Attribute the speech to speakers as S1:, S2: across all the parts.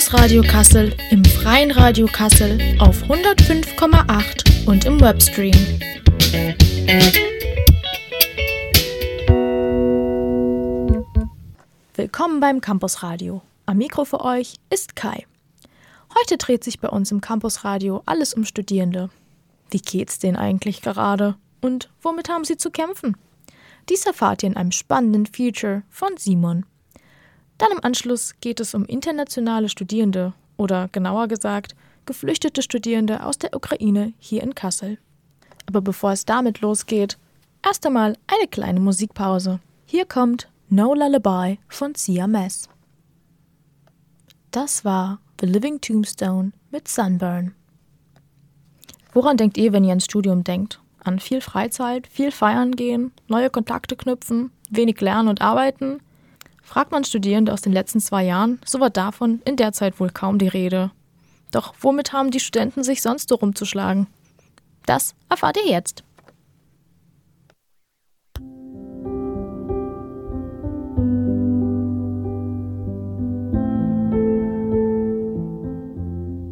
S1: Campus Radio Kassel im Freien Radio Kassel auf 105,8 und im Webstream. Willkommen beim Campus Radio. Am Mikro für euch ist Kai. Heute dreht sich bei uns im Campus Radio alles um Studierende. Wie geht's denen eigentlich gerade? Und womit haben sie zu kämpfen? Dies erfahrt ihr in einem spannenden Feature von Simon. Dann im Anschluss geht es um internationale Studierende oder genauer gesagt geflüchtete Studierende aus der Ukraine hier in Kassel. Aber bevor es damit losgeht, erst einmal eine kleine Musikpause. Hier kommt No Lullaby von CMS. Das war The Living Tombstone mit Sunburn. Woran denkt ihr, wenn ihr ans Studium denkt? An viel Freizeit, viel feiern gehen, neue Kontakte knüpfen, wenig lernen und arbeiten? Fragt man Studierende aus den letzten zwei Jahren, so war davon in der Zeit wohl kaum die Rede. Doch womit haben die Studenten sich sonst so rumzuschlagen? Das erfahrt ihr jetzt.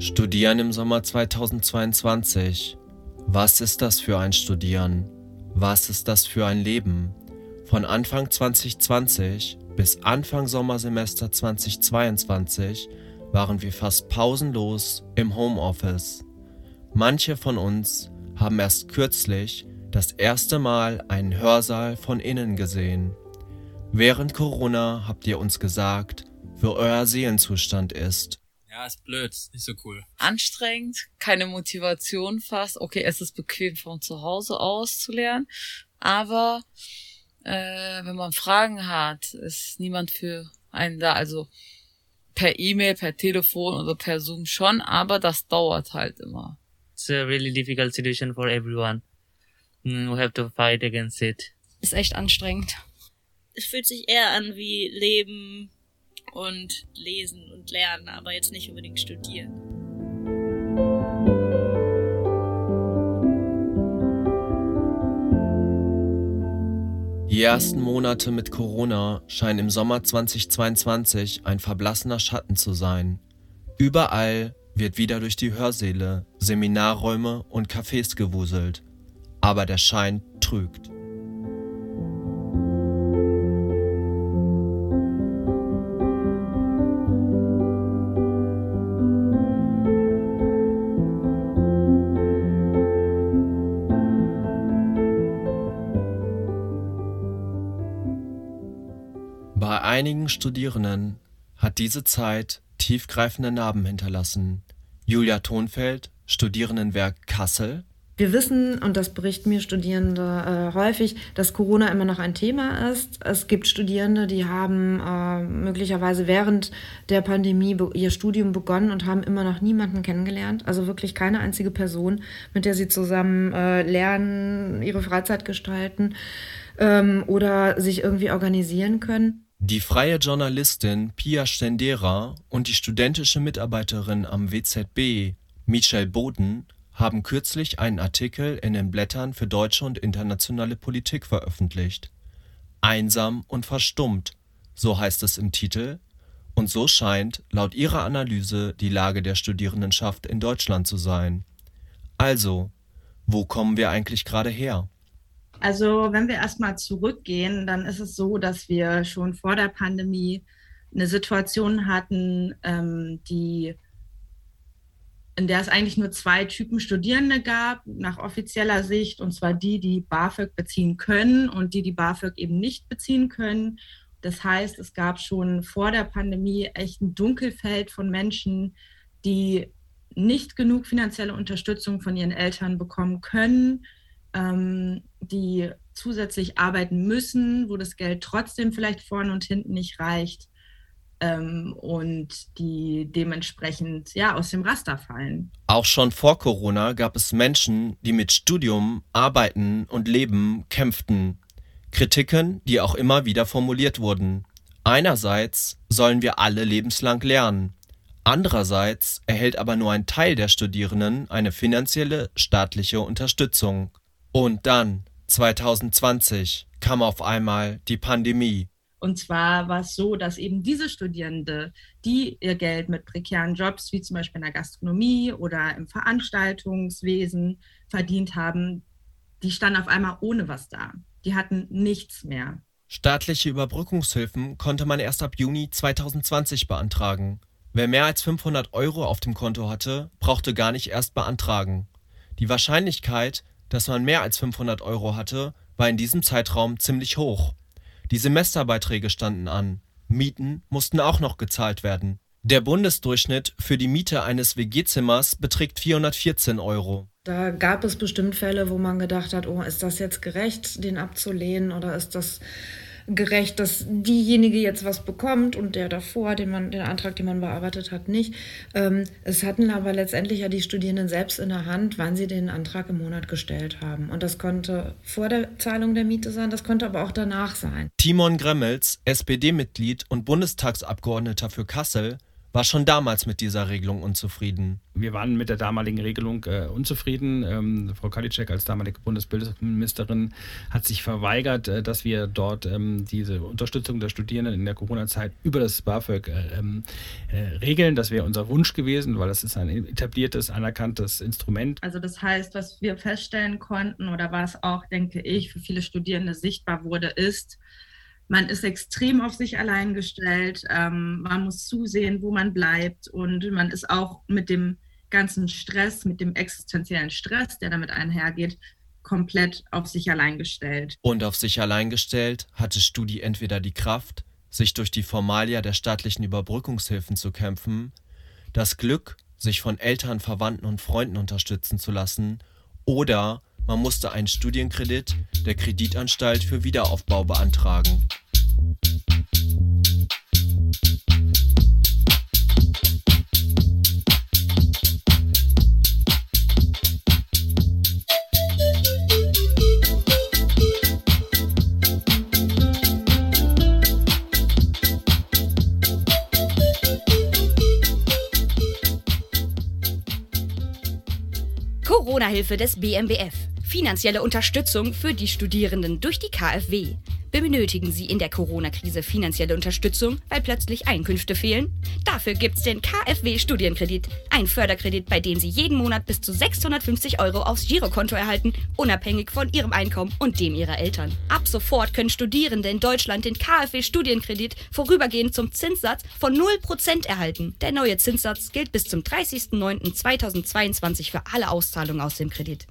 S2: Studieren im Sommer 2022. Was ist das für ein Studieren? Was ist das für ein Leben? Von Anfang 2020 bis Anfang Sommersemester 2022 waren wir fast pausenlos im Homeoffice. Manche von uns haben erst kürzlich das erste Mal einen Hörsaal von innen gesehen. Während Corona habt ihr uns gesagt, wie euer Seelenzustand ist.
S3: Ja, ist blöd, ist nicht so cool.
S4: Anstrengend, keine Motivation fast. Okay, es ist bequem von zu Hause aus zu lernen, aber äh, wenn man Fragen hat, ist niemand für einen da. Also per E-Mail, per Telefon oder per Zoom schon, aber das dauert halt immer.
S5: It's a really difficult situation for everyone. Mm, we have to fight against it.
S6: Ist echt anstrengend.
S7: Es fühlt sich eher an wie Leben und Lesen und Lernen, aber jetzt nicht unbedingt studieren.
S2: Die ersten Monate mit Corona scheinen im Sommer 2022 ein verblassener Schatten zu sein. Überall wird wieder durch die Hörsäle, Seminarräume und Cafés gewuselt. Aber der Schein trügt. Einigen Studierenden hat diese Zeit tiefgreifende Narben hinterlassen. Julia Thonfeld, Studierendenwerk Kassel.
S8: Wir wissen, und das berichten mir Studierende äh, häufig, dass Corona immer noch ein Thema ist. Es gibt Studierende, die haben äh, möglicherweise während der Pandemie ihr Studium begonnen und haben immer noch niemanden kennengelernt. Also wirklich keine einzige Person, mit der sie zusammen äh, lernen, ihre Freizeit gestalten ähm, oder sich irgendwie organisieren können.
S2: Die freie Journalistin Pia Stendera und die studentische Mitarbeiterin am WZB, Michelle Boden, haben kürzlich einen Artikel in den Blättern für deutsche und internationale Politik veröffentlicht. Einsam und verstummt, so heißt es im Titel, und so scheint laut ihrer Analyse die Lage der Studierendenschaft in Deutschland zu sein. Also, wo kommen wir eigentlich gerade her?
S9: Also wenn wir erstmal zurückgehen, dann ist es so, dass wir schon vor der Pandemie eine Situation hatten, ähm, die in der es eigentlich nur zwei Typen Studierende gab, nach offizieller Sicht, und zwar die, die BAföG beziehen können und die, die BAföG eben nicht beziehen können. Das heißt, es gab schon vor der Pandemie echt ein Dunkelfeld von Menschen, die nicht genug finanzielle Unterstützung von ihren Eltern bekommen können, ähm, die zusätzlich arbeiten müssen, wo das Geld trotzdem vielleicht vorne und hinten nicht reicht ähm, und die dementsprechend ja aus dem Raster fallen.
S2: Auch schon vor Corona gab es Menschen, die mit Studium, Arbeiten und Leben kämpften. Kritiken, die auch immer wieder formuliert wurden. Einerseits sollen wir alle lebenslang lernen. Andererseits erhält aber nur ein Teil der Studierenden eine finanzielle staatliche Unterstützung. Und dann, 2020, kam auf einmal die Pandemie.
S9: Und zwar war es so, dass eben diese Studierende, die ihr Geld mit prekären Jobs, wie zum Beispiel in der Gastronomie oder im Veranstaltungswesen verdient haben, die standen auf einmal ohne was da. Die hatten nichts mehr.
S2: Staatliche Überbrückungshilfen konnte man erst ab Juni 2020 beantragen. Wer mehr als 500 Euro auf dem Konto hatte, brauchte gar nicht erst beantragen. Die Wahrscheinlichkeit, dass man mehr als 500 Euro hatte, war in diesem Zeitraum ziemlich hoch. Die Semesterbeiträge standen an, Mieten mussten auch noch gezahlt werden. Der Bundesdurchschnitt für die Miete eines WG-Zimmers beträgt 414 Euro.
S8: Da gab es bestimmt Fälle, wo man gedacht hat, oh, ist das jetzt gerecht, den abzulehnen oder ist das gerecht, dass diejenige jetzt was bekommt und der davor, den man, den Antrag, den man bearbeitet hat, nicht. Ähm, es hatten aber letztendlich ja die Studierenden selbst in der Hand, wann sie den Antrag im Monat gestellt haben. Und das konnte vor der Zahlung der Miete sein, das konnte aber auch danach sein.
S2: Timon Gremmels, SPD-Mitglied und Bundestagsabgeordneter für Kassel, war schon damals mit dieser Regelung unzufrieden.
S10: Wir waren mit der damaligen Regelung äh, unzufrieden. Ähm, Frau Kalitschek als damalige Bundesbildungsministerin hat sich verweigert, äh, dass wir dort ähm, diese Unterstützung der Studierenden in der Corona-Zeit über das BAföG äh, ähm, äh, regeln. Das wäre unser Wunsch gewesen, weil das ist ein etabliertes, anerkanntes Instrument.
S9: Also das heißt, was wir feststellen konnten oder was auch, denke ich, für viele Studierende sichtbar wurde, ist, man ist extrem auf sich allein gestellt. Ähm, man muss zusehen, wo man bleibt. Und man ist auch mit dem ganzen Stress, mit dem existenziellen Stress, der damit einhergeht, komplett auf sich allein gestellt.
S2: Und auf sich allein gestellt hatte Studi entweder die Kraft, sich durch die Formalia der staatlichen Überbrückungshilfen zu kämpfen, das Glück, sich von Eltern, Verwandten und Freunden unterstützen zu lassen, oder man musste einen Studienkredit der Kreditanstalt für Wiederaufbau beantragen.
S11: Corona-Hilfe des BMBF. Finanzielle Unterstützung für die Studierenden durch die KfW. Benötigen Sie in der Corona-Krise finanzielle Unterstützung, weil plötzlich Einkünfte fehlen? Dafür gibt's den KfW-Studienkredit. Ein Förderkredit, bei dem Sie jeden Monat bis zu 650 Euro aufs Girokonto erhalten, unabhängig von Ihrem Einkommen und dem Ihrer Eltern. Ab sofort können Studierende in Deutschland den KfW-Studienkredit vorübergehend zum Zinssatz von 0% erhalten. Der neue Zinssatz gilt bis zum 30.09.2022 für alle Auszahlungen aus dem Kredit.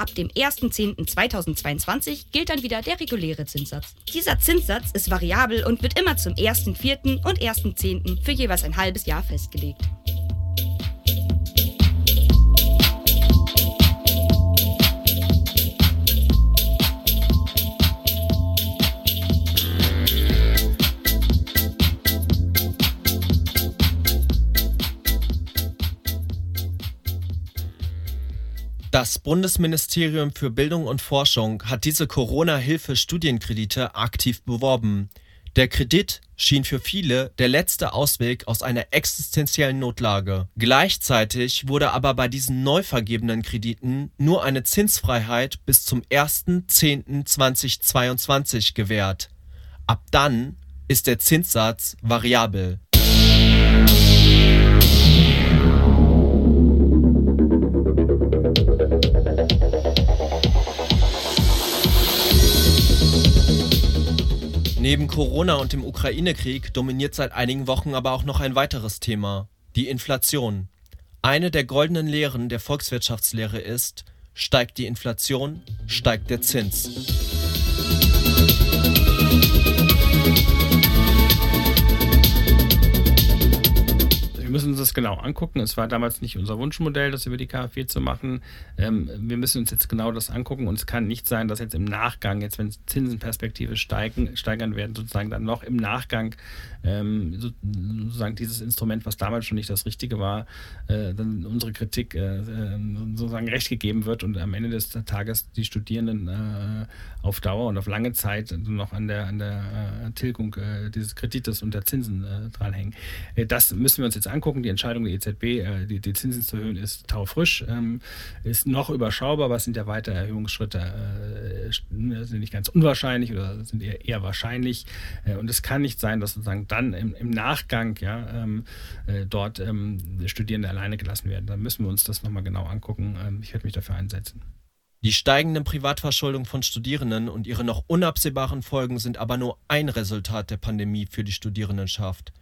S11: Ab dem 1.10.2022 gilt dann wieder der reguläre Zinssatz. Dieser Zinssatz ist variabel und wird immer zum 1.4. und 1.10. für jeweils ein halbes Jahr festgelegt.
S2: Das Bundesministerium für Bildung und Forschung hat diese Corona-Hilfe-Studienkredite aktiv beworben. Der Kredit schien für viele der letzte Ausweg aus einer existenziellen Notlage. Gleichzeitig wurde aber bei diesen neu vergebenen Krediten nur eine Zinsfreiheit bis zum 1.10.2022 gewährt. Ab dann ist der Zinssatz variabel. Neben Corona und dem Ukraine-Krieg dominiert seit einigen Wochen aber auch noch ein weiteres Thema, die Inflation. Eine der goldenen Lehren der Volkswirtschaftslehre ist, steigt die Inflation, steigt der Zins.
S10: Wir müssen uns das genau angucken. Es war damals nicht unser Wunschmodell, das über die KfW zu machen. Ähm, wir müssen uns jetzt genau das angucken und es kann nicht sein, dass jetzt im Nachgang, jetzt wenn Zinsenperspektive steigen, steigern werden, sozusagen dann noch im Nachgang ähm, sozusagen dieses Instrument, was damals schon nicht das Richtige war, äh, dann unsere Kritik äh, ähm, sozusagen recht gegeben wird und am Ende des Tages die Studierenden äh, auf Dauer und auf lange Zeit noch an der, an der äh, Tilgung äh, dieses Kredites und der Zinsen äh, dranhängen. das müssen wir uns jetzt angucken. Die Entscheidung der EZB, äh, die, die, Zinsen zu erhöhen, ist taufrisch, ähm, ist noch überschaubar, aber es sind ja weitere Erhöhungsschritte, äh, sind nicht ganz unwahrscheinlich oder sind eher, eher wahrscheinlich. Äh, und es kann nicht sein, dass sozusagen dann im, im Nachgang ja, ähm, äh, dort ähm, Studierende alleine gelassen werden. Da müssen wir uns das nochmal genau angucken. Ähm, ich werde mich dafür einsetzen.
S2: Die steigenden Privatverschuldung von Studierenden und ihre noch unabsehbaren Folgen sind aber nur ein Resultat der Pandemie für die Studierendenschaft.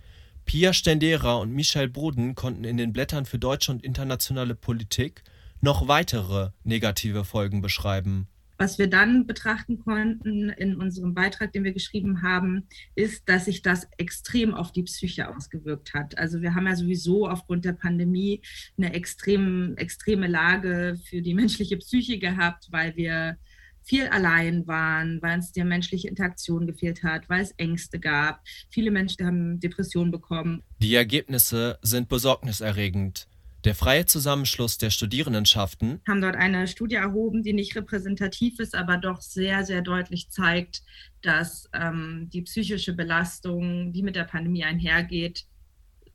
S2: Pia Stendera und Michael Boden konnten in den Blättern für deutsche und internationale Politik noch weitere negative Folgen beschreiben
S9: was wir dann betrachten konnten in unserem Beitrag, den wir geschrieben haben, ist, dass sich das extrem auf die Psyche ausgewirkt hat. Also wir haben ja sowieso aufgrund der Pandemie eine extrem, extreme Lage für die menschliche Psyche gehabt, weil wir viel allein waren, weil es der menschliche Interaktion gefehlt hat, weil es Ängste gab. Viele Menschen haben Depressionen bekommen.
S2: Die Ergebnisse sind besorgniserregend. Der Freie Zusammenschluss der Studierendenschaften
S9: haben dort eine Studie erhoben, die nicht repräsentativ ist, aber doch sehr, sehr deutlich zeigt, dass ähm, die psychische Belastung, die mit der Pandemie einhergeht,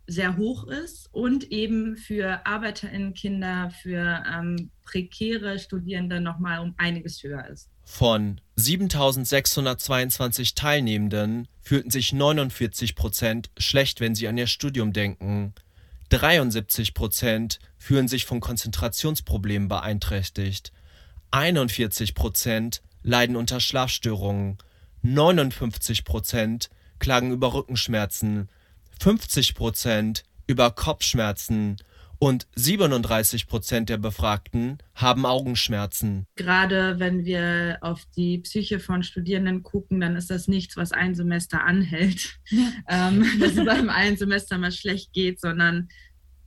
S9: sehr hoch ist und eben für ArbeiterInnen-Kinder, für ähm, prekäre Studierende nochmal um einiges höher ist.
S2: Von 7622 Teilnehmenden fühlten sich 49 Prozent schlecht, wenn sie an ihr Studium denken. 73 Prozent fühlen sich von Konzentrationsproblemen beeinträchtigt, 41 Prozent leiden unter Schlafstörungen, 59 Prozent klagen über Rückenschmerzen, 50 Prozent über Kopfschmerzen und 37 Prozent der Befragten haben Augenschmerzen.
S9: Gerade wenn wir auf die Psyche von Studierenden gucken, dann ist das nichts, was ein Semester anhält, ja. ähm, dass es einem ein Semester mal schlecht geht, sondern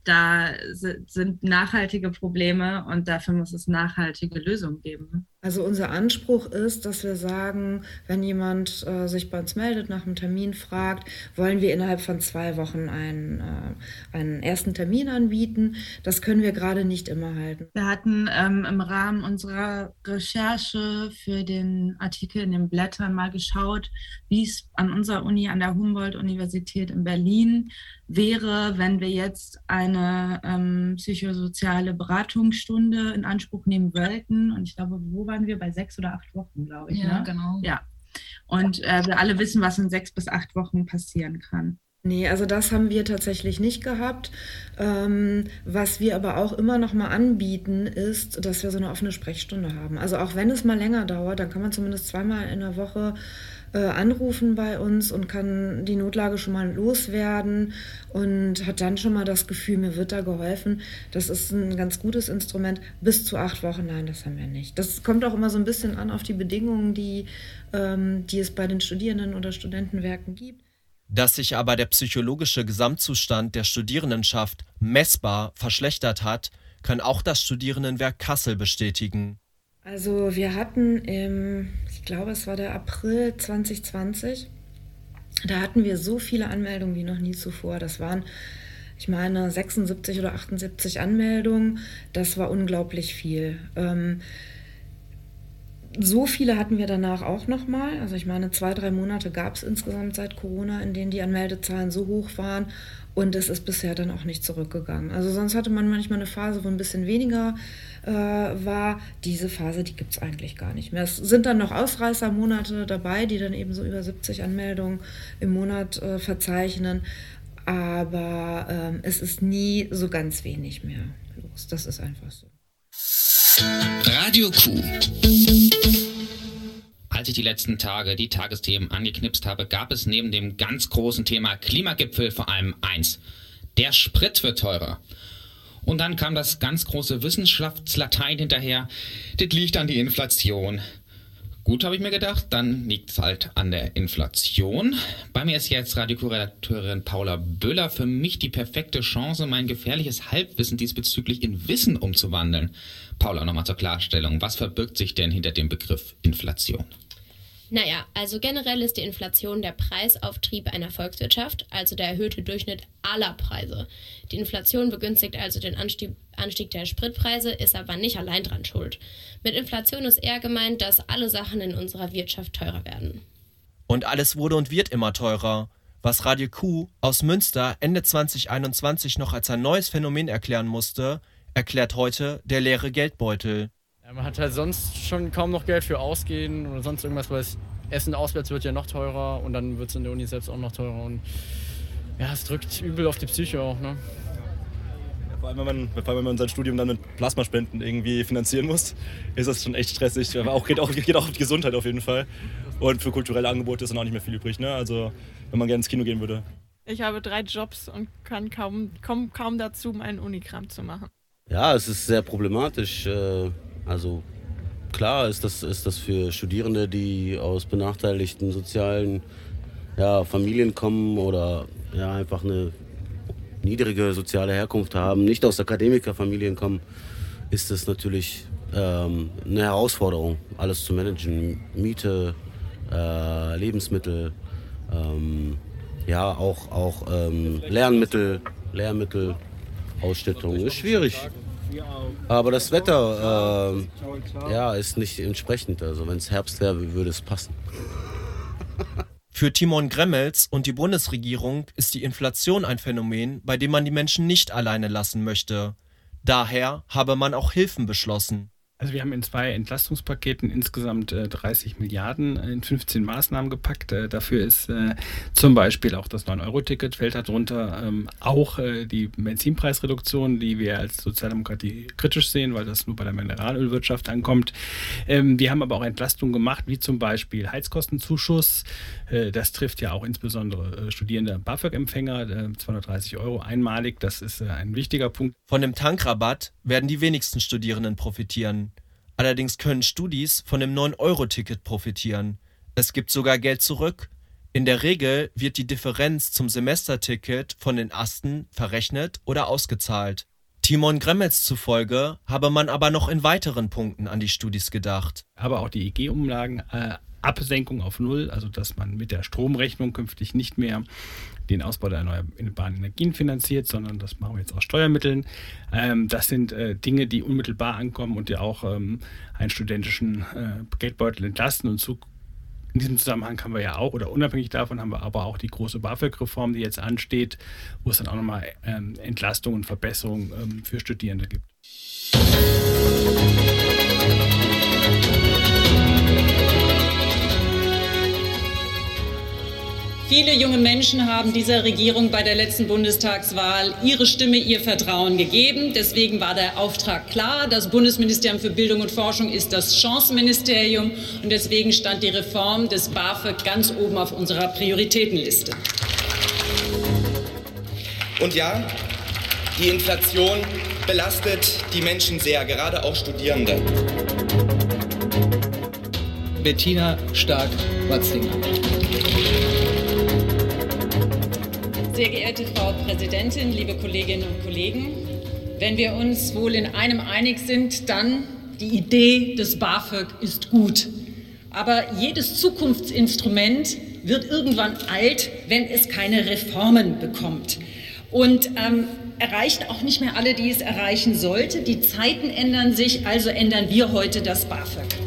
S9: da sind nachhaltige Probleme und dafür muss es nachhaltige Lösungen geben.
S8: Also unser Anspruch ist, dass wir sagen, wenn jemand äh, sich bei uns meldet, nach einem Termin fragt, wollen wir innerhalb von zwei Wochen einen, äh, einen ersten Termin anbieten. Das können wir gerade nicht immer halten.
S9: Wir hatten ähm, im Rahmen unserer Recherche für den Artikel in den Blättern mal geschaut, wie es an unserer Uni, an der Humboldt-Universität in Berlin wäre, wenn wir jetzt eine ähm, psychosoziale Beratungsstunde in Anspruch nehmen wollten. Und ich glaube, wo waren wir? Bei sechs oder acht Wochen, glaube ich.
S4: Ja,
S9: ne?
S4: genau.
S9: Ja. Und äh, wir alle wissen, was in sechs bis acht Wochen passieren kann.
S8: Nee, also das haben wir tatsächlich nicht gehabt. Ähm, was wir aber auch immer noch mal anbieten, ist, dass wir so eine offene Sprechstunde haben. Also auch wenn es mal länger dauert, dann kann man zumindest zweimal in der Woche äh, anrufen bei uns und kann die Notlage schon mal loswerden und hat dann schon mal das Gefühl, mir wird da geholfen. Das ist ein ganz gutes Instrument. Bis zu acht Wochen, nein, das haben wir nicht. Das kommt auch immer so ein bisschen an auf die Bedingungen, die, ähm, die es bei den Studierenden oder Studentenwerken gibt.
S2: Dass sich aber der psychologische Gesamtzustand der Studierendenschaft messbar verschlechtert hat, kann auch das Studierendenwerk Kassel bestätigen.
S8: Also wir hatten im, ich glaube es war der April 2020, da hatten wir so viele Anmeldungen wie noch nie zuvor. Das waren, ich meine, 76 oder 78 Anmeldungen. Das war unglaublich viel. Ähm, so viele hatten wir danach auch nochmal. Also ich meine, zwei, drei Monate gab es insgesamt seit Corona, in denen die Anmeldezahlen so hoch waren. Und es ist bisher dann auch nicht zurückgegangen. Also sonst hatte man manchmal eine Phase, wo ein bisschen weniger äh, war. Diese Phase, die gibt es eigentlich gar nicht mehr. Es sind dann noch Ausreißermonate dabei, die dann eben so über 70 Anmeldungen im Monat äh, verzeichnen. Aber ähm, es ist nie so ganz wenig mehr los. Das ist einfach so.
S12: Radio Q. Als ich die letzten Tage die Tagesthemen angeknipst habe, gab es neben dem ganz großen Thema Klimagipfel vor allem eins. Der Sprit wird teurer. Und dann kam das ganz große Wissenschaftslatein hinterher. Das liegt an die Inflation. Gut, habe ich mir gedacht, dann liegt es halt an der Inflation. Bei mir ist jetzt Radioredakteurin Paula Böller. Für mich die perfekte Chance, mein gefährliches Halbwissen diesbezüglich in Wissen umzuwandeln. Paula, nochmal zur Klarstellung. Was verbirgt sich denn hinter dem Begriff Inflation?
S13: Naja, also generell ist die Inflation der Preisauftrieb einer Volkswirtschaft, also der erhöhte Durchschnitt aller Preise. Die Inflation begünstigt also den Anstieg, Anstieg der Spritpreise, ist aber nicht allein dran schuld. Mit Inflation ist eher gemeint, dass alle Sachen in unserer Wirtschaft teurer werden.
S2: Und alles wurde und wird immer teurer, Was Radio Q aus Münster Ende 2021 noch als ein neues Phänomen erklären musste, erklärt heute der leere Geldbeutel.
S14: Ja, man hat halt sonst schon kaum noch Geld für Ausgehen oder sonst irgendwas, weil das Essen auswärts wird ja noch teurer und dann wird es in der Uni selbst auch noch teurer. Und ja, es drückt übel auf die Psyche auch. Ne?
S15: Ja, vor, allem, wenn man, vor allem, wenn man sein Studium dann mit Plasmaspenden irgendwie finanzieren muss, ist das schon echt stressig. Aber auch geht, auch, geht auch auf die Gesundheit auf jeden Fall. Und für kulturelle Angebote ist dann auch nicht mehr viel übrig. Ne? Also, wenn man gerne ins Kino gehen würde.
S16: Ich habe drei Jobs und kann kaum, komme kaum dazu, meinen Unikram zu machen.
S17: Ja, es ist sehr problematisch. Äh, also klar ist das, ist das für Studierende, die aus benachteiligten sozialen ja, Familien kommen oder ja, einfach eine niedrige soziale Herkunft haben, nicht aus Akademikerfamilien kommen, ist es natürlich ähm, eine Herausforderung, alles zu managen. Miete, äh, Lebensmittel, ähm, ja, auch, auch ähm, Lernmittel, Lehrmittel, Ausstattung. Ist schwierig. Aber das Wetter äh, ja, ist nicht entsprechend. Also wenn es Herbst wäre, würde es passen.
S2: Für Timon Gremmels und die Bundesregierung ist die Inflation ein Phänomen, bei dem man die Menschen nicht alleine lassen möchte. Daher habe man auch Hilfen beschlossen.
S10: Also wir haben in zwei Entlastungspaketen insgesamt äh, 30 Milliarden in 15 Maßnahmen gepackt. Äh, dafür ist äh, zum Beispiel auch das 9-Euro-Ticket fällt darunter, ähm, auch äh, die Benzinpreisreduktion, die wir als Sozialdemokratie kritisch sehen, weil das nur bei der Mineralölwirtschaft ankommt. Ähm, wir haben aber auch Entlastungen gemacht, wie zum Beispiel Heizkostenzuschuss. Äh, das trifft ja auch insbesondere äh, Studierende BAföG-Empfänger, 230 Euro einmalig. Das ist ein wichtiger Punkt.
S2: Von dem Tankrabatt werden die wenigsten Studierenden profitieren. Allerdings können Studis von dem 9-Euro-Ticket profitieren. Es gibt sogar Geld zurück. In der Regel wird die Differenz zum Semesterticket von den Asten verrechnet oder ausgezahlt. Timon Gremmels zufolge habe man aber noch in weiteren Punkten an die Studis gedacht.
S10: Aber auch die EG-Umlagen äh, Absenkung auf Null, also dass man mit der Stromrechnung künftig nicht mehr den Ausbau der erneuerbaren Energien finanziert, sondern das machen wir jetzt aus Steuermitteln. Ähm, das sind äh, Dinge, die unmittelbar ankommen und die auch ähm, einen studentischen äh, Geldbeutel entlasten und zu in diesem Zusammenhang haben wir ja auch, oder unabhängig davon haben wir aber auch die große BAföG-Reform, die jetzt ansteht, wo es dann auch nochmal ähm, Entlastung und Verbesserung ähm, für Studierende gibt.
S18: Viele junge Menschen haben dieser Regierung bei der letzten Bundestagswahl ihre Stimme, ihr Vertrauen gegeben. Deswegen war der Auftrag klar. Das Bundesministerium für Bildung und Forschung ist das Chancenministerium und deswegen stand die Reform des BAföG ganz oben auf unserer Prioritätenliste.
S19: Und ja, die Inflation belastet die Menschen sehr, gerade auch Studierende.
S20: Bettina Stark-Watzinger.
S18: Sehr geehrte Frau Präsidentin, liebe Kolleginnen und Kollegen, wenn wir uns wohl in einem einig sind, dann die Idee des BAföG ist gut. Aber jedes Zukunftsinstrument wird irgendwann alt, wenn es keine Reformen bekommt. Und ähm, erreicht auch nicht mehr alle, die es erreichen sollte. Die Zeiten ändern sich, also ändern wir heute das BAföG.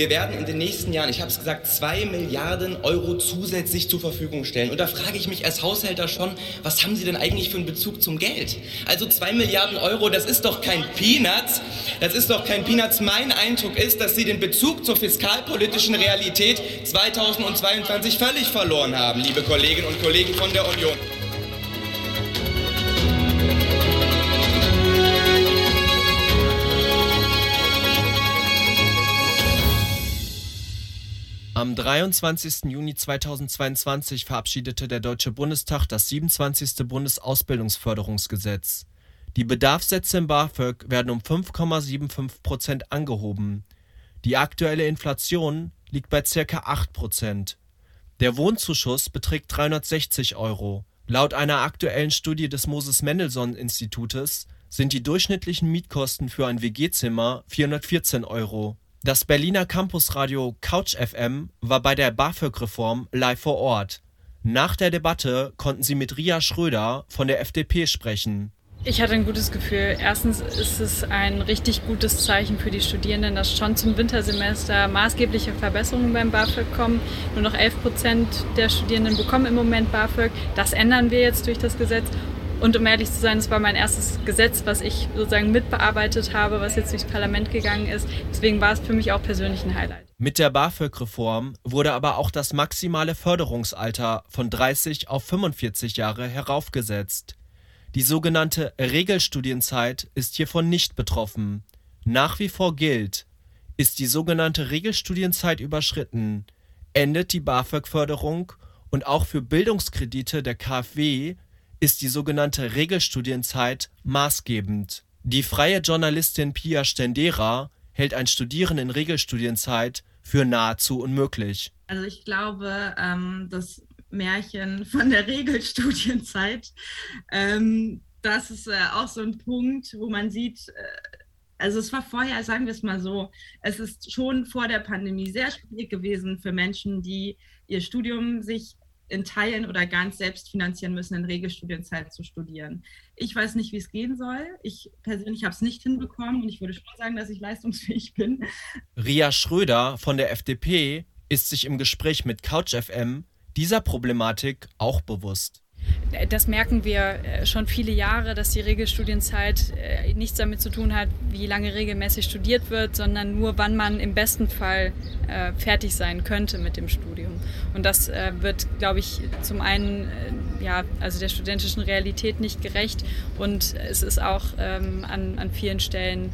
S19: Wir werden in den nächsten Jahren, ich habe es gesagt, zwei Milliarden Euro zusätzlich zur Verfügung stellen. Und da frage ich mich als Haushälter schon, was haben Sie denn eigentlich für einen Bezug zum Geld? Also zwei Milliarden Euro, das ist doch kein Peanuts. Das ist doch kein Peanuts. Mein Eindruck ist, dass Sie den Bezug zur fiskalpolitischen Realität 2022 völlig verloren haben, liebe Kolleginnen und Kollegen von der Union.
S2: 23. Juni 2022 verabschiedete der Deutsche Bundestag das 27. Bundesausbildungsförderungsgesetz. Die Bedarfssätze im BAföG werden um 5,75 Prozent angehoben. Die aktuelle Inflation liegt bei ca. 8 Prozent. Der Wohnzuschuss beträgt 360 Euro. Laut einer aktuellen Studie des Moses-Mendelssohn-Institutes sind die durchschnittlichen Mietkosten für ein WG-Zimmer 414 Euro das Berliner Campusradio Couch FM war bei der BAföG-Reform live vor Ort. Nach der Debatte konnten sie mit Ria Schröder von der FDP sprechen.
S21: Ich hatte ein gutes Gefühl. Erstens ist es ein richtig gutes Zeichen für die Studierenden, dass schon zum Wintersemester maßgebliche Verbesserungen beim BAföG kommen. Nur noch 11 Prozent der Studierenden bekommen im Moment BAföG. Das ändern wir jetzt durch das Gesetz. Und um ehrlich zu sein, es war mein erstes Gesetz, was ich sozusagen mitbearbeitet habe, was jetzt durchs Parlament gegangen ist. Deswegen war es für mich auch persönlich ein Highlight.
S2: Mit der BAföG-Reform wurde aber auch das maximale Förderungsalter von 30 auf 45 Jahre heraufgesetzt. Die sogenannte Regelstudienzeit ist hiervon nicht betroffen. Nach wie vor gilt, ist die sogenannte Regelstudienzeit überschritten, endet die BAföG-Förderung und auch für Bildungskredite der KfW ist die sogenannte Regelstudienzeit maßgebend. Die freie Journalistin Pia Stendera hält ein Studieren in Regelstudienzeit für nahezu unmöglich.
S9: Also ich glaube, ähm, das Märchen von der Regelstudienzeit. Ähm, das ist äh, auch so ein Punkt, wo man sieht, äh, also es war vorher, sagen wir es mal so, es ist schon vor der Pandemie sehr schwierig gewesen für Menschen, die ihr Studium sich in Teilen oder ganz selbst finanzieren müssen, in Regelstudienzeit zu studieren. Ich weiß nicht, wie es gehen soll. Ich persönlich habe es nicht hinbekommen und ich würde schon sagen, dass ich leistungsfähig bin.
S2: Ria Schröder von der FDP ist sich im Gespräch mit CouchFM dieser Problematik auch bewusst.
S21: Das merken wir äh, schon viele Jahre, dass die Regelstudienzeit äh, nichts damit zu tun hat, wie lange regelmäßig studiert wird, sondern nur, wann man im besten Fall äh, fertig sein könnte mit dem Studium. Und das wird, glaube ich, zum einen ja, also der studentischen Realität nicht gerecht und es ist auch ähm, an, an vielen Stellen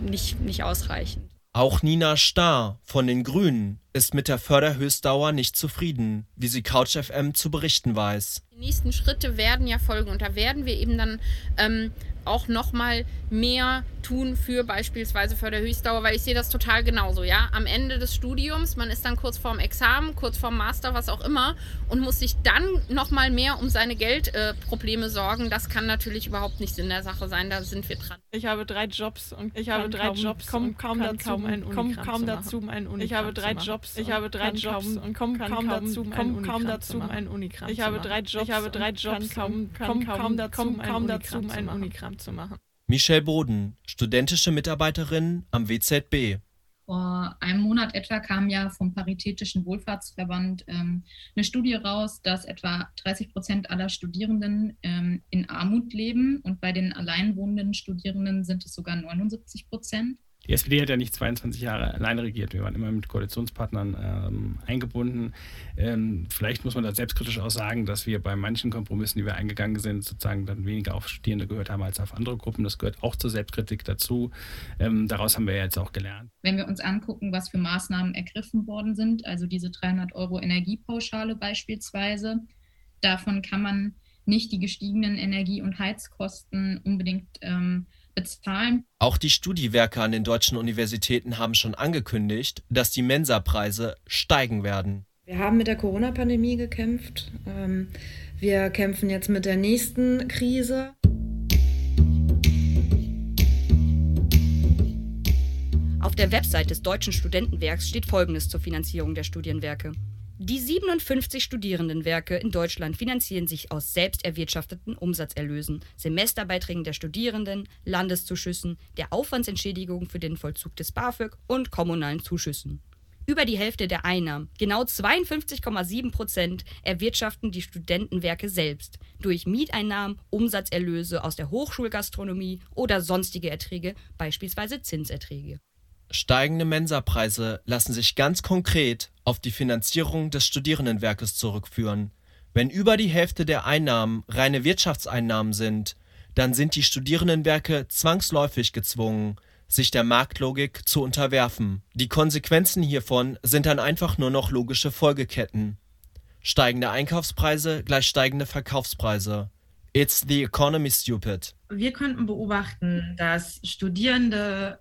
S21: nicht, nicht ausreichend.
S2: Auch Nina Starr von den Grünen ist mit der Förderhöchstdauer nicht zufrieden, wie sie CouchFM zu berichten weiß.
S22: Die nächsten Schritte werden ja folgen und da werden wir eben dann ähm, auch nochmal mehr tun für beispielsweise Förderhöchstdauer, weil ich sehe das total genauso, ja. Am Ende des Studiums, man ist dann kurz vorm Examen, kurz vorm Master, was auch immer und muss sich dann nochmal mehr um seine Geldprobleme äh, sorgen. Das kann natürlich überhaupt nicht Sinn der Sache sein, da sind wir dran.
S16: Ich habe drei Jobs und ich habe drei kaum, Jobs komm kaum dazu, kaum ein komm kaum dazu, um Unikram Ich habe drei Jobs, ich habe drei Jobs und komm kaum dazu, komm kaum dazu, um Unikram Ich habe drei Jobs, ich habe drei Jobs, komm kaum dazu, um ein Unikram zu machen.
S2: Michelle Boden, studentische Mitarbeiterin am WZB.
S23: Vor einem Monat etwa kam ja vom Paritätischen Wohlfahrtsverband ähm, eine Studie raus, dass etwa 30 Prozent aller Studierenden ähm, in Armut leben und bei den alleinwohnenden Studierenden sind es sogar 79 Prozent.
S10: Die SPD hat ja nicht 22 Jahre alleine regiert. Wir waren immer mit Koalitionspartnern ähm, eingebunden. Ähm, vielleicht muss man da selbstkritisch auch sagen, dass wir bei manchen Kompromissen, die wir eingegangen sind, sozusagen dann weniger auf Studierende gehört haben als auf andere Gruppen. Das gehört auch zur Selbstkritik dazu. Ähm, daraus haben wir jetzt auch gelernt.
S23: Wenn wir uns angucken, was für Maßnahmen ergriffen worden sind, also diese 300 Euro Energiepauschale beispielsweise, davon kann man nicht die gestiegenen Energie- und Heizkosten unbedingt ähm, bezahlen.
S2: Auch die Studiewerke an den deutschen Universitäten haben schon angekündigt, dass die Mensa-Preise steigen werden.
S8: Wir haben mit der Corona-Pandemie gekämpft. Ähm, wir kämpfen jetzt mit der nächsten Krise.
S11: Auf der Website des Deutschen Studentenwerks steht Folgendes zur Finanzierung der Studienwerke. Die 57 Studierendenwerke in Deutschland finanzieren sich aus selbst erwirtschafteten Umsatzerlösen, Semesterbeiträgen der Studierenden, Landeszuschüssen, der Aufwandsentschädigung für den Vollzug des BAföG und kommunalen Zuschüssen. Über die Hälfte der Einnahmen, genau 52,7 Prozent, erwirtschaften die Studentenwerke selbst durch Mieteinnahmen, Umsatzerlöse aus der Hochschulgastronomie oder sonstige Erträge, beispielsweise Zinserträge.
S2: Steigende Mensapreise lassen sich ganz konkret auf die Finanzierung des Studierendenwerkes zurückführen. Wenn über die Hälfte der Einnahmen reine Wirtschaftseinnahmen sind, dann sind die Studierendenwerke zwangsläufig gezwungen, sich der Marktlogik zu unterwerfen. Die Konsequenzen hiervon sind dann einfach nur noch logische Folgeketten. Steigende Einkaufspreise gleich steigende Verkaufspreise. It's the economy stupid.
S9: Wir konnten beobachten, dass Studierende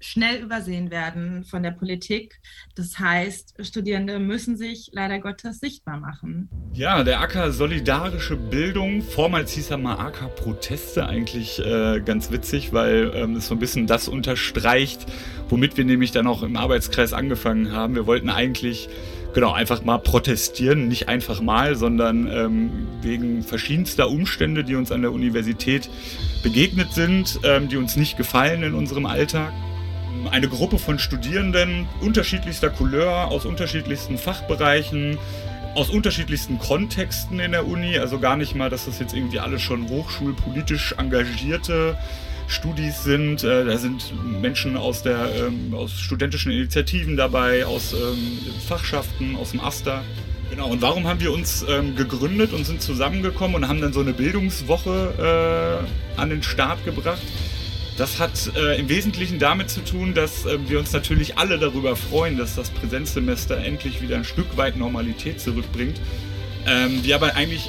S9: schnell übersehen werden von der Politik. Das heißt, Studierende müssen sich leider Gottes sichtbar machen.
S24: Ja, der Acker Solidarische Bildung, vormals hieß er mal Acker Proteste, eigentlich äh, ganz witzig, weil ähm, es so ein bisschen das unterstreicht, womit wir nämlich dann auch im Arbeitskreis angefangen haben. Wir wollten eigentlich genau, einfach mal protestieren. Nicht einfach mal, sondern ähm, wegen verschiedenster Umstände, die uns an der Universität begegnet sind, ähm, die uns nicht gefallen in unserem Alltag. Eine Gruppe von Studierenden unterschiedlichster Couleur aus unterschiedlichsten Fachbereichen, aus unterschiedlichsten Kontexten in der Uni. Also gar nicht mal, dass das jetzt irgendwie alle schon hochschulpolitisch engagierte Studis sind. Äh, da sind Menschen aus, der, ähm, aus studentischen Initiativen dabei, aus ähm, Fachschaften, aus dem AStA. Genau, und warum haben wir uns ähm, gegründet und sind zusammengekommen und haben dann so eine Bildungswoche äh, an den Start gebracht? Das hat äh, im Wesentlichen damit zu tun, dass äh, wir uns natürlich alle darüber freuen, dass das Präsenzsemester endlich wieder ein Stück weit Normalität zurückbringt. Ähm, wir aber eigentlich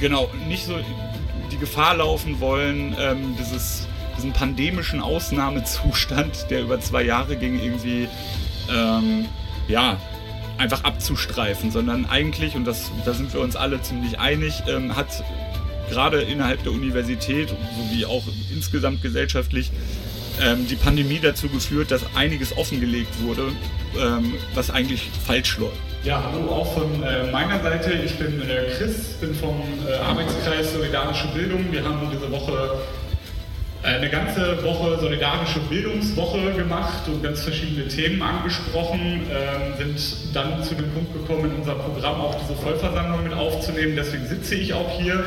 S24: genau nicht so die Gefahr laufen wollen, ähm, dieses diesen pandemischen Ausnahmezustand, der über zwei Jahre ging, irgendwie ähm, ja, einfach abzustreifen, sondern eigentlich, und das, da sind wir uns alle ziemlich einig, ähm, hat gerade innerhalb der Universität sowie auch insgesamt gesellschaftlich ähm, die Pandemie dazu geführt, dass einiges offengelegt wurde, ähm, was eigentlich falsch läuft. Ja, hallo auch von äh, meiner Seite. Ich bin äh, Chris, bin vom äh, Arbeitskreis Solidarische Bildung. Wir haben diese Woche eine ganze Woche solidarische Bildungswoche gemacht und ganz verschiedene Themen angesprochen, ähm, sind dann zu dem Punkt gekommen, in unser Programm auch diese Vollversammlung mit aufzunehmen. Deswegen sitze ich auch hier.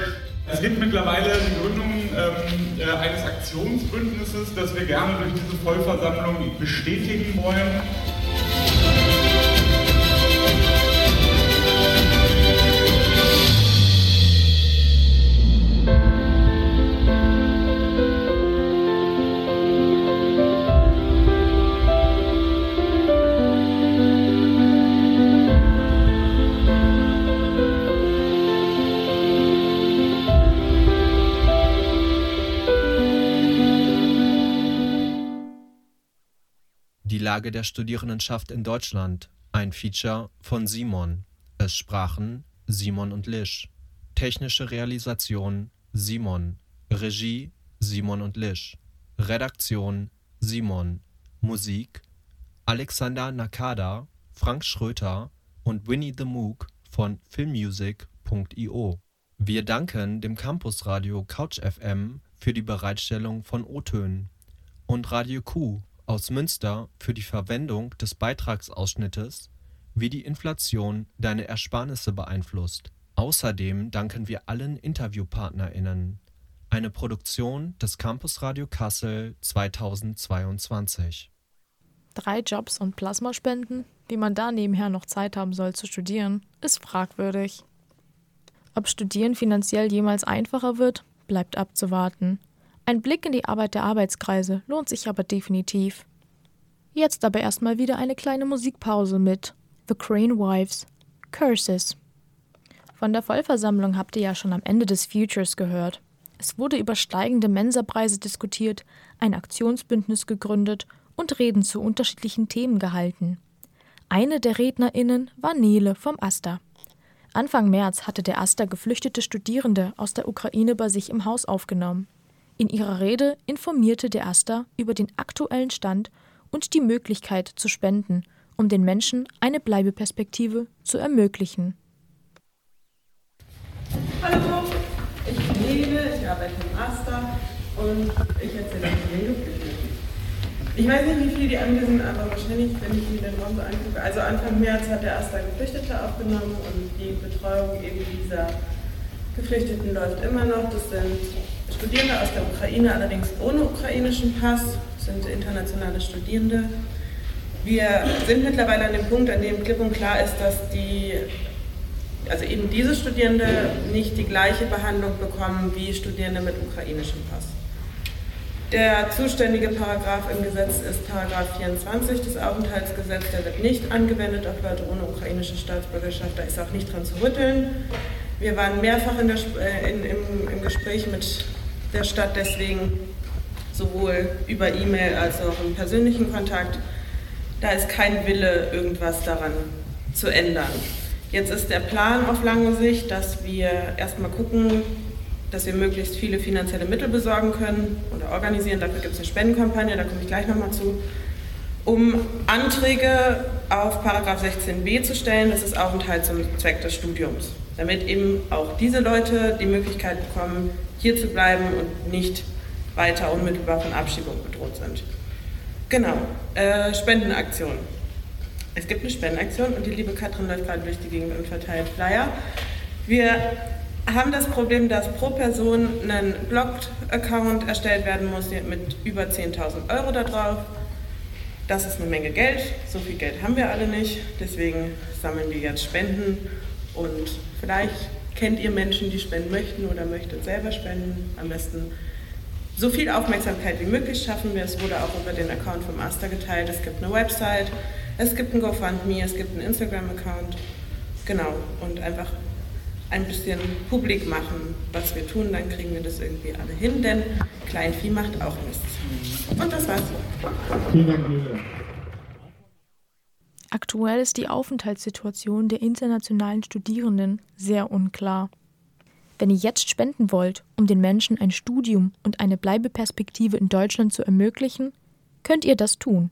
S24: Es gibt mittlerweile die Gründung ähm, äh, eines Aktionsbündnisses, das wir gerne durch diese Vollversammlung bestätigen wollen.
S2: Lage der Studierendenschaft in Deutschland, ein Feature von Simon. Es sprachen Simon und Lisch. Technische Realisation Simon. Regie Simon und Lisch. Redaktion Simon. Musik Alexander Nakada, Frank Schröter und Winnie the Mook von filmmusic.io. Wir danken dem Campusradio Couch FM für die Bereitstellung von O-Tönen und Radio Q aus Münster für die Verwendung des Beitragsausschnittes Wie die Inflation deine Ersparnisse beeinflusst. Außerdem danken wir allen InterviewpartnerInnen. Eine Produktion des Campus Radio Kassel 2022.
S1: Drei Jobs und Plasmaspenden? Wie man da nebenher noch Zeit haben soll zu studieren, ist fragwürdig. Ob Studieren finanziell jemals einfacher wird, bleibt abzuwarten. Ein Blick in die Arbeit der Arbeitskreise lohnt sich aber definitiv. Jetzt aber erstmal wieder eine kleine Musikpause mit The Crane Wives Curses. Von der Vollversammlung habt ihr ja schon am Ende des Futures gehört. Es wurde über steigende Mensapreise diskutiert, ein Aktionsbündnis gegründet und Reden zu unterschiedlichen Themen gehalten. Eine der RednerInnen war Nele vom AStA. Anfang März hatte der AStA geflüchtete Studierende aus der Ukraine bei sich im Haus aufgenommen. In ihrer Rede informierte der Asta über den aktuellen Stand und die Möglichkeit zu spenden, um den Menschen eine Bleibeperspektive zu ermöglichen.
S25: Hallo, ich bin Nele, ich arbeite im Asta und ich erzähle euch die Geschichte. Ich weiß nicht, wie viele die anwesend sind, aber wahrscheinlich, wenn ich mir den Raum so angucke. Also Anfang März hat der Asta Geflüchtete aufgenommen und die Betreuung eben dieser Geflüchteten läuft immer noch. Das sind Studierende aus der Ukraine, allerdings ohne ukrainischen Pass, sind internationale Studierende. Wir sind mittlerweile an dem Punkt, an dem klipp und klar ist, dass die, also eben diese Studierende nicht die gleiche Behandlung bekommen wie Studierende mit ukrainischem Pass. Der zuständige Paragraph im Gesetz ist Paragraph 24 des Aufenthaltsgesetzes. Der wird nicht angewendet auf Leute ohne ukrainische Staatsbürgerschaft. Da ist auch nicht dran zu rütteln. Wir waren mehrfach in der, äh, in, im, im Gespräch mit der Stadt deswegen sowohl über E-Mail als auch im persönlichen Kontakt. Da ist kein Wille, irgendwas daran zu ändern. Jetzt ist der Plan auf lange Sicht, dass wir erstmal gucken, dass wir möglichst viele finanzielle Mittel besorgen können oder organisieren. Dafür gibt es eine Spendenkampagne, da komme ich gleich nochmal zu, um Anträge auf Paragraph 16b zu stellen. Das ist Aufenthalt zum Zweck des Studiums, damit eben auch diese Leute die Möglichkeit bekommen, hier zu bleiben und nicht weiter unmittelbar von Abschiebung bedroht sind. Genau, äh, Spendenaktion. Es gibt eine Spendenaktion und die liebe Katrin läuft gerade durch die Gegend und verteilt Flyer. Wir haben das Problem, dass pro Person ein Blog-Account erstellt werden muss mit über 10.000 Euro da drauf. Das ist eine Menge Geld. So viel Geld haben wir alle nicht. Deswegen sammeln wir jetzt Spenden. Und vielleicht kennt ihr Menschen, die spenden möchten oder möchtet selber spenden. Am besten so viel Aufmerksamkeit wie möglich schaffen wir. Es wurde auch über den Account vom Asta geteilt. Es gibt eine Website, es gibt ein GoFundMe, es gibt einen Instagram-Account. Genau. Und einfach ein bisschen publik machen, was wir tun, dann kriegen wir das irgendwie alle hin, denn Kleinvieh macht auch nichts. Und das war's. Vielen Dank,
S1: Aktuell ist die Aufenthaltssituation der internationalen Studierenden sehr unklar. Wenn ihr jetzt spenden wollt, um den Menschen ein Studium und eine Bleibeperspektive in Deutschland zu ermöglichen, könnt ihr das tun.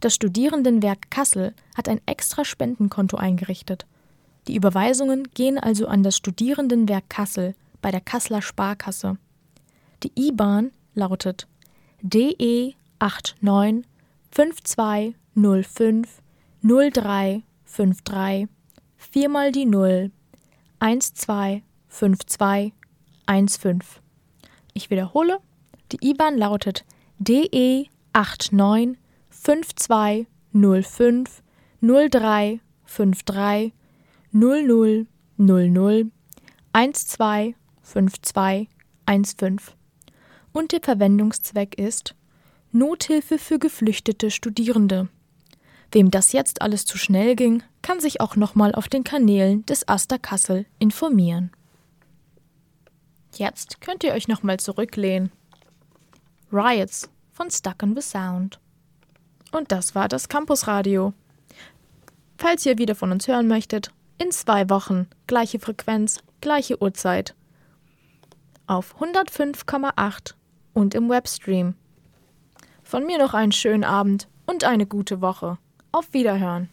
S1: Das Studierendenwerk Kassel hat ein extra Spendenkonto eingerichtet – die Überweisungen gehen also an das Studierendenwerk Kassel bei der Kasseler Sparkasse. Die IBAN lautet DE 89 5205 0353 4 mal die 0 125215. Ich wiederhole, die IBAN lautet DE 89 5205 0353 00 00 12 52 15 und der Verwendungszweck ist Nothilfe für geflüchtete Studierende. Wem das jetzt alles zu schnell ging, kann sich auch nochmal auf den Kanälen des Asta Kassel informieren. Jetzt könnt ihr euch nochmal zurücklehnen. Riots von Stuck in the Sound. Und das war das Campusradio. Falls ihr wieder von uns hören möchtet, in zwei Wochen, gleiche Frequenz, gleiche Uhrzeit. Auf 105,8 und im Webstream. Von mir noch einen schönen Abend und eine gute Woche. Auf Wiederhören.